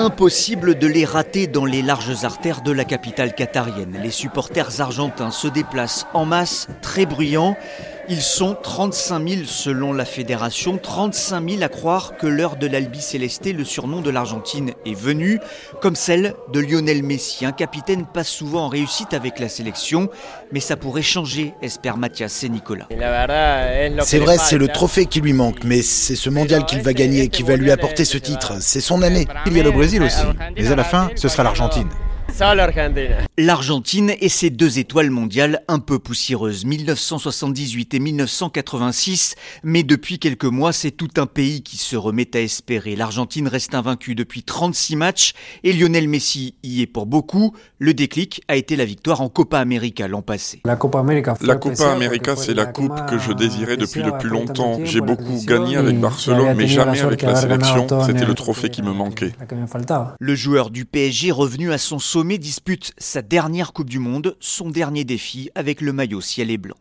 Impossible de les rater dans les larges artères de la capitale qatarienne. Les supporters argentins se déplacent en masse, très bruyants. Ils sont 35 000 selon la fédération, 35 000 à croire que l'heure de l'Albi Célesté, le surnom de l'Argentine, est venue, comme celle de Lionel Messi. Un capitaine pas souvent en réussite avec la sélection, mais ça pourrait changer, espèrent Mathias et Nicolas. C'est vrai, c'est le trophée qui lui manque, mais c'est ce mondial qu'il va gagner qui va lui apporter ce titre. C'est son année. Il y a le Brésil aussi, mais à la fin, ce sera l'Argentine. L'Argentine et ses deux étoiles mondiales un peu poussiéreuses, 1978 et 1986, mais depuis quelques mois, c'est tout un pays qui se remet à espérer. L'Argentine reste invaincue depuis 36 matchs et Lionel Messi y est pour beaucoup. Le déclic a été la victoire en Copa América l'an passé. La Copa América, c'est la coupe que je désirais depuis le plus longtemps. J'ai beaucoup gagné avec Barcelone, mais jamais avec la sélection. C'était le trophée qui me manquait. Le joueur du PSG revenu à son sommet dispute sa dernière Coupe du Monde, son dernier défi avec le maillot ciel et blanc.